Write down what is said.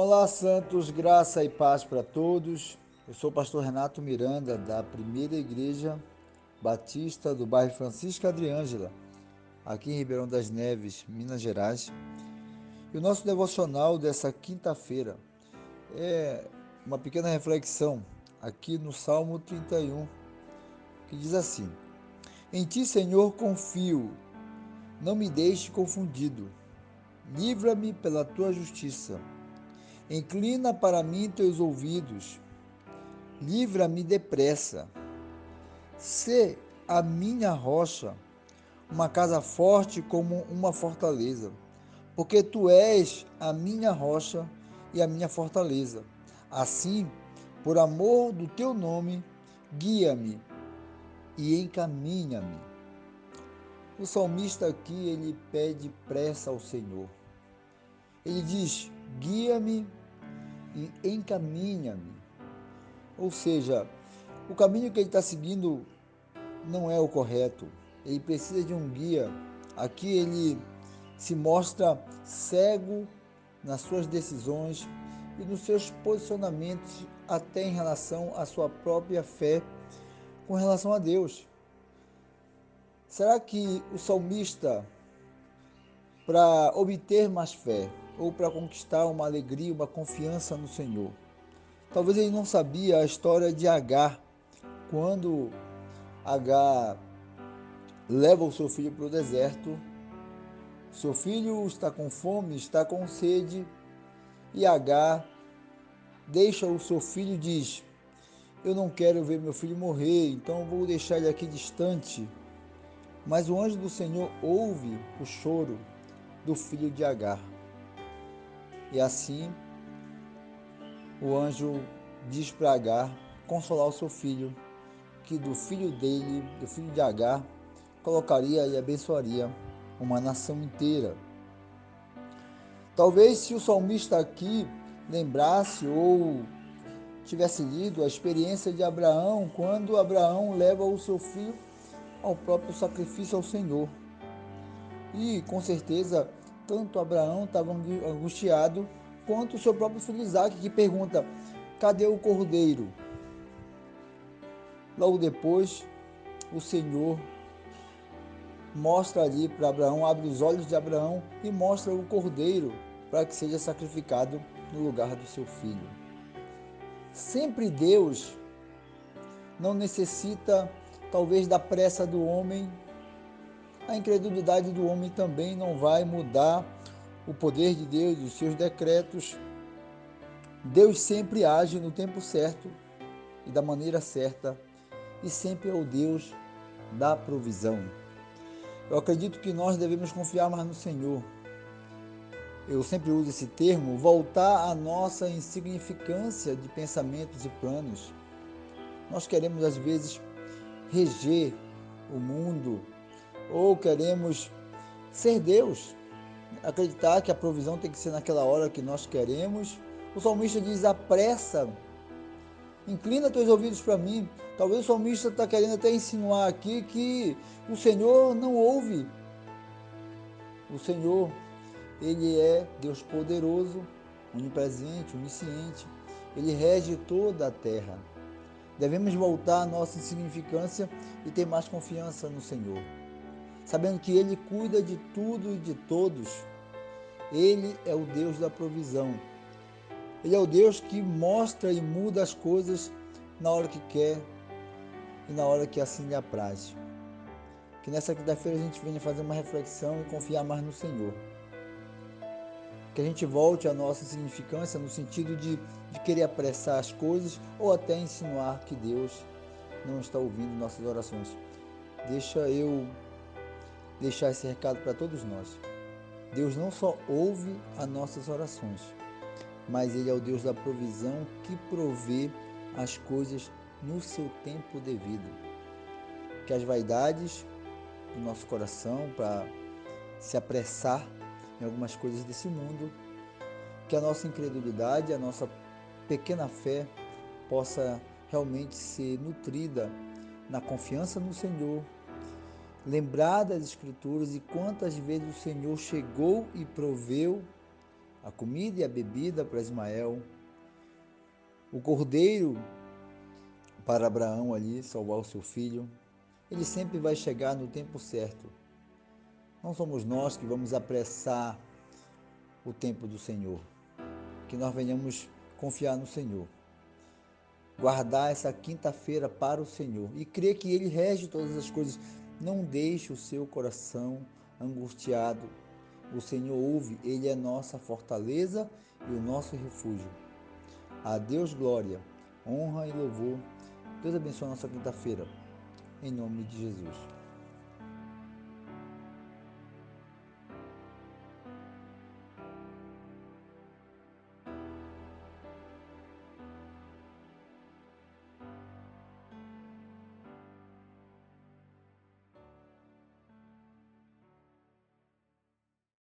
Olá, santos, graça e paz para todos. Eu sou o pastor Renato Miranda, da Primeira Igreja Batista do bairro Francisca Adriângela, aqui em Ribeirão das Neves, Minas Gerais. E o nosso devocional dessa quinta-feira é uma pequena reflexão aqui no Salmo 31, que diz assim: Em ti, Senhor, confio, não me deixe confundido. Livra-me pela tua justiça. Inclina para mim teus ouvidos. Livra-me depressa. Sê a minha rocha, uma casa forte como uma fortaleza, porque tu és a minha rocha e a minha fortaleza. Assim, por amor do teu nome, guia-me e encaminha-me. O salmista aqui ele pede pressa ao Senhor. Ele diz: guia-me e encaminha-me. Ou seja, o caminho que ele está seguindo não é o correto. Ele precisa de um guia. Aqui ele se mostra cego nas suas decisões e nos seus posicionamentos, até em relação à sua própria fé com relação a Deus. Será que o salmista, para obter mais fé, ou para conquistar uma alegria, uma confiança no Senhor. Talvez ele não sabia a história de Agar, quando Agar leva o seu filho para o deserto. Seu filho está com fome, está com sede, e Agar deixa o seu filho e diz: Eu não quero ver meu filho morrer, então vou deixar ele aqui distante. Mas o anjo do Senhor ouve o choro do filho de Agar. E assim o anjo diz para Agar consolar o seu filho, que do filho dele, do filho de Agar, colocaria e abençoaria uma nação inteira. Talvez se o salmista aqui lembrasse ou tivesse lido a experiência de Abraão, quando Abraão leva o seu filho ao próprio sacrifício ao Senhor. E com certeza tanto Abraão estava angustiado, quanto o seu próprio filho Isaac, que pergunta: cadê o cordeiro? Logo depois, o Senhor mostra ali para Abraão, abre os olhos de Abraão e mostra o cordeiro para que seja sacrificado no lugar do seu filho. Sempre Deus não necessita, talvez, da pressa do homem a incredulidade do homem também não vai mudar o poder de Deus os seus decretos. Deus sempre age no tempo certo e da maneira certa, e sempre é o Deus da provisão. Eu acredito que nós devemos confiar mais no Senhor. Eu sempre uso esse termo, voltar à nossa insignificância de pensamentos e planos. Nós queremos, às vezes, reger o mundo, ou queremos ser Deus, acreditar que a provisão tem que ser naquela hora que nós queremos. O salmista diz: apressa, inclina teus ouvidos para mim. Talvez o salmista está querendo até insinuar aqui que o Senhor não ouve. O Senhor, Ele é Deus poderoso, onipresente, onisciente. Ele rege toda a terra. Devemos voltar à nossa insignificância e ter mais confiança no Senhor sabendo que Ele cuida de tudo e de todos. Ele é o Deus da provisão. Ele é o Deus que mostra e muda as coisas na hora que quer e na hora que assim lhe apraz. Que nessa quinta-feira a gente venha fazer uma reflexão e confiar mais no Senhor. Que a gente volte à nossa significância no sentido de, de querer apressar as coisas ou até insinuar que Deus não está ouvindo nossas orações. Deixa eu deixar esse recado para todos nós. Deus não só ouve as nossas orações, mas Ele é o Deus da provisão que provê as coisas no seu tempo devido. Que as vaidades do nosso coração para se apressar em algumas coisas desse mundo, que a nossa incredulidade, a nossa pequena fé possa realmente ser nutrida na confiança no Senhor, lembrar das Escrituras e quantas vezes o Senhor chegou e proveu a comida e a bebida para Ismael, o cordeiro para Abraão ali salvar o seu filho. Ele sempre vai chegar no tempo certo. Não somos nós que vamos apressar o tempo do Senhor. Que nós venhamos confiar no Senhor. Guardar essa quinta-feira para o Senhor e crer que Ele rege todas as coisas. Não deixe o seu coração angustiado. O Senhor ouve, Ele é nossa fortaleza e o nosso refúgio. A Deus glória, honra e louvor. Deus abençoe a nossa quinta-feira. Em nome de Jesus.